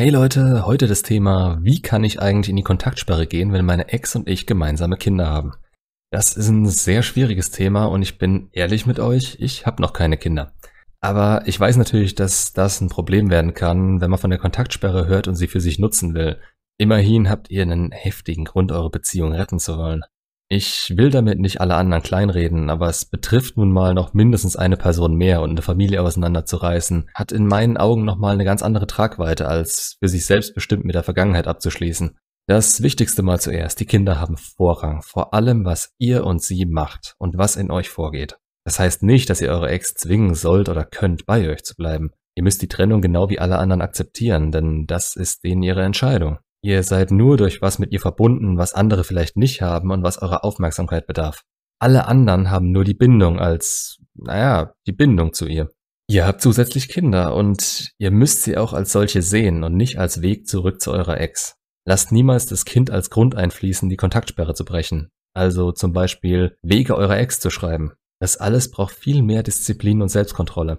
Hey Leute, heute das Thema, wie kann ich eigentlich in die Kontaktsperre gehen, wenn meine Ex und ich gemeinsame Kinder haben? Das ist ein sehr schwieriges Thema und ich bin ehrlich mit euch, ich habe noch keine Kinder. Aber ich weiß natürlich, dass das ein Problem werden kann, wenn man von der Kontaktsperre hört und sie für sich nutzen will. Immerhin habt ihr einen heftigen Grund, eure Beziehung retten zu wollen. Ich will damit nicht alle anderen kleinreden, aber es betrifft nun mal noch mindestens eine Person mehr und eine Familie auseinanderzureißen, hat in meinen Augen nochmal eine ganz andere Tragweite, als für sich selbst bestimmt mit der Vergangenheit abzuschließen. Das Wichtigste mal zuerst, die Kinder haben Vorrang vor allem, was ihr und sie macht und was in euch vorgeht. Das heißt nicht, dass ihr eure Ex zwingen sollt oder könnt, bei euch zu bleiben. Ihr müsst die Trennung genau wie alle anderen akzeptieren, denn das ist denen ihre Entscheidung. Ihr seid nur durch was mit ihr verbunden, was andere vielleicht nicht haben und was eurer Aufmerksamkeit bedarf. Alle anderen haben nur die Bindung als, naja, die Bindung zu ihr. Ihr habt zusätzlich Kinder und ihr müsst sie auch als solche sehen und nicht als Weg zurück zu eurer Ex. Lasst niemals das Kind als Grund einfließen, die Kontaktsperre zu brechen. Also zum Beispiel Wege eurer Ex zu schreiben. Das alles braucht viel mehr Disziplin und Selbstkontrolle.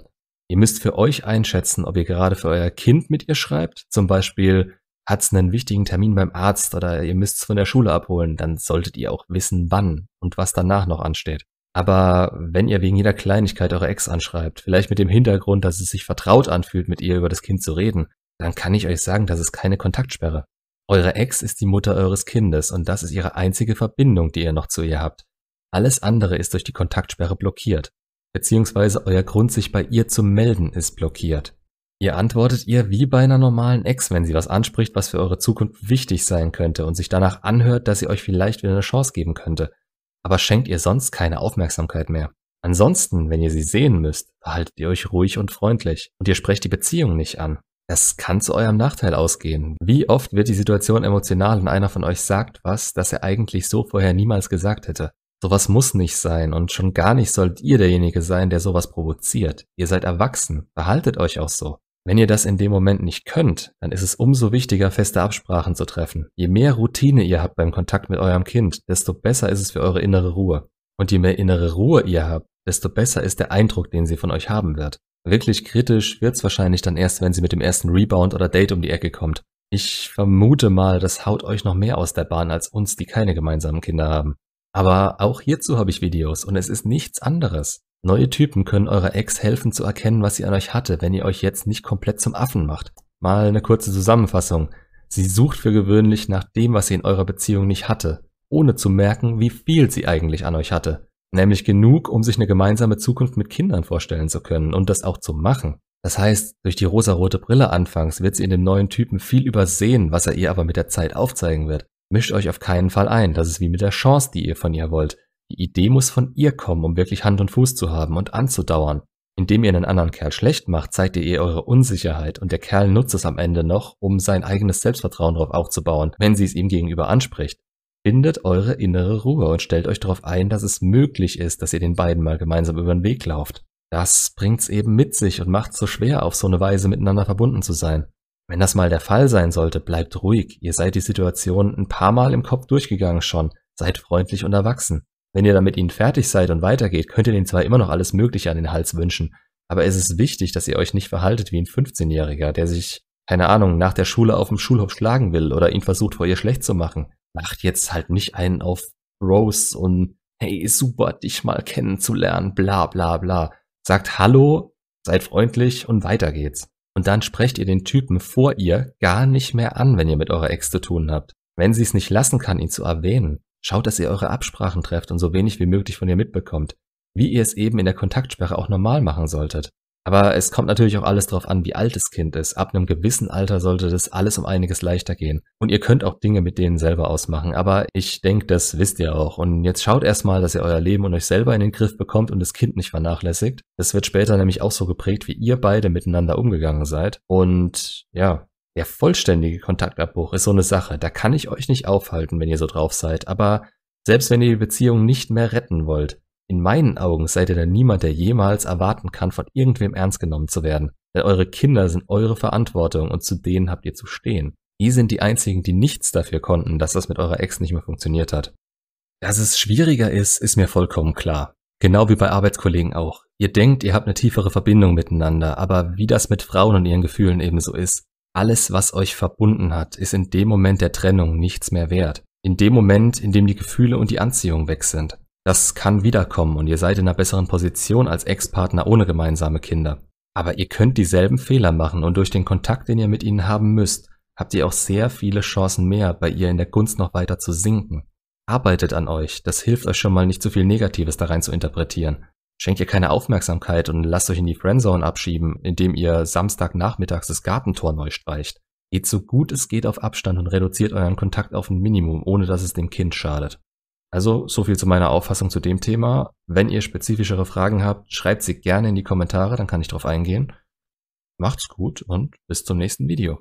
Ihr müsst für euch einschätzen, ob ihr gerade für euer Kind mit ihr schreibt, zum Beispiel hat's einen wichtigen Termin beim Arzt oder ihr müsst's von der Schule abholen, dann solltet ihr auch wissen, wann und was danach noch ansteht. Aber wenn ihr wegen jeder Kleinigkeit eure Ex anschreibt, vielleicht mit dem Hintergrund, dass es sich vertraut anfühlt, mit ihr über das Kind zu reden, dann kann ich euch sagen, das ist keine Kontaktsperre. Eure Ex ist die Mutter eures Kindes und das ist ihre einzige Verbindung, die ihr noch zu ihr habt. Alles andere ist durch die Kontaktsperre blockiert. Beziehungsweise euer Grund, sich bei ihr zu melden, ist blockiert. Ihr antwortet ihr wie bei einer normalen Ex, wenn sie was anspricht, was für eure Zukunft wichtig sein könnte und sich danach anhört, dass sie euch vielleicht wieder eine Chance geben könnte. Aber schenkt ihr sonst keine Aufmerksamkeit mehr. Ansonsten, wenn ihr sie sehen müsst, verhaltet ihr euch ruhig und freundlich und ihr sprecht die Beziehung nicht an. Das kann zu eurem Nachteil ausgehen. Wie oft wird die Situation emotional und einer von euch sagt was, das er eigentlich so vorher niemals gesagt hätte. Sowas muss nicht sein und schon gar nicht sollt ihr derjenige sein, der sowas provoziert. Ihr seid erwachsen, verhaltet euch auch so. Wenn ihr das in dem Moment nicht könnt, dann ist es umso wichtiger, feste Absprachen zu treffen. Je mehr Routine ihr habt beim Kontakt mit eurem Kind, desto besser ist es für eure innere Ruhe. Und je mehr innere Ruhe ihr habt, desto besser ist der Eindruck, den sie von euch haben wird. Wirklich kritisch wird's wahrscheinlich dann erst, wenn sie mit dem ersten Rebound oder Date um die Ecke kommt. Ich vermute mal, das haut euch noch mehr aus der Bahn als uns, die keine gemeinsamen Kinder haben. Aber auch hierzu habe ich Videos und es ist nichts anderes. Neue Typen können eurer Ex helfen zu erkennen, was sie an euch hatte, wenn ihr euch jetzt nicht komplett zum Affen macht. Mal eine kurze Zusammenfassung. Sie sucht für gewöhnlich nach dem, was sie in eurer Beziehung nicht hatte, ohne zu merken, wie viel sie eigentlich an euch hatte. Nämlich genug, um sich eine gemeinsame Zukunft mit Kindern vorstellen zu können und das auch zu machen. Das heißt, durch die rosarote Brille anfangs wird sie in dem neuen Typen viel übersehen, was er ihr aber mit der Zeit aufzeigen wird. Mischt euch auf keinen Fall ein, das ist wie mit der Chance, die ihr von ihr wollt. Die Idee muss von ihr kommen, um wirklich Hand und Fuß zu haben und anzudauern. Indem ihr einen anderen Kerl schlecht macht, zeigt ihr ihr eure Unsicherheit und der Kerl nutzt es am Ende noch, um sein eigenes Selbstvertrauen darauf aufzubauen, wenn sie es ihm gegenüber anspricht. Findet eure innere Ruhe und stellt euch darauf ein, dass es möglich ist, dass ihr den beiden mal gemeinsam über den Weg lauft. Das bringt's eben mit sich und macht so schwer, auf so eine Weise miteinander verbunden zu sein. Wenn das mal der Fall sein sollte, bleibt ruhig. Ihr seid die Situation ein paar Mal im Kopf durchgegangen schon. Seid freundlich und erwachsen. Wenn ihr dann mit ihnen fertig seid und weitergeht, könnt ihr den zwar immer noch alles Mögliche an den Hals wünschen, aber es ist wichtig, dass ihr euch nicht verhaltet wie ein 15-Jähriger, der sich, keine Ahnung, nach der Schule auf dem Schulhof schlagen will oder ihn versucht, vor ihr schlecht zu machen. Macht jetzt halt nicht einen auf Rose und hey, super, dich mal kennenzulernen, bla bla bla. Sagt Hallo, seid freundlich und weiter geht's. Und dann sprecht ihr den Typen vor ihr gar nicht mehr an, wenn ihr mit eurer Ex zu tun habt. Wenn sie es nicht lassen kann, ihn zu erwähnen, Schaut, dass ihr eure Absprachen trefft und so wenig wie möglich von ihr mitbekommt, wie ihr es eben in der Kontaktsperre auch normal machen solltet. Aber es kommt natürlich auch alles darauf an, wie alt das Kind ist. Ab einem gewissen Alter sollte das alles um einiges leichter gehen. Und ihr könnt auch Dinge mit denen selber ausmachen. Aber ich denke, das wisst ihr auch. Und jetzt schaut erstmal, dass ihr euer Leben und euch selber in den Griff bekommt und das Kind nicht vernachlässigt. Das wird später nämlich auch so geprägt, wie ihr beide miteinander umgegangen seid. Und ja, der vollständige Kontaktabbruch ist so eine Sache. Da kann ich euch nicht aufhalten, wenn ihr so drauf seid. Aber selbst wenn ihr die Beziehung nicht mehr retten wollt, in meinen Augen seid ihr dann niemand, der jemals erwarten kann, von irgendwem ernst genommen zu werden. Denn eure Kinder sind eure Verantwortung und zu denen habt ihr zu stehen. Die sind die einzigen, die nichts dafür konnten, dass das mit eurer Ex nicht mehr funktioniert hat. Dass es schwieriger ist, ist mir vollkommen klar. Genau wie bei Arbeitskollegen auch. Ihr denkt, ihr habt eine tiefere Verbindung miteinander, aber wie das mit Frauen und ihren Gefühlen ebenso ist, Alles, was euch verbunden hat, ist in dem Moment der Trennung nichts mehr wert. In dem Moment, in dem die Gefühle und die Anziehung weg sind. Das kann wiederkommen und ihr seid in einer besseren Position als Ex-Partner ohne gemeinsame Kinder. Aber ihr könnt dieselben Fehler machen und durch den Kontakt, den ihr mit ihnen haben müsst, habt ihr auch sehr viele Chancen mehr, bei ihr in der Gunst noch weiter zu sinken. Arbeitet an euch, das hilft euch schon mal nicht zu viel Negatives da rein zu interpretieren. Schenkt ihr keine Aufmerksamkeit und lasst euch in die Friendzone abschieben, indem ihr Samstagnachmittags das Gartentor neu streicht. Geht so gut es geht auf Abstand und reduziert euren Kontakt auf ein Minimum, ohne dass es dem Kind schadet. Also so viel zu meiner Auffassung zu dem Thema. Wenn ihr spezifischere Fragen habt, schreibt sie gerne in die Kommentare, dann kann ich darauf eingehen. Macht's gut und bis zum nächsten Video.